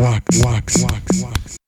wax, wax, wax, wax.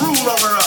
true lover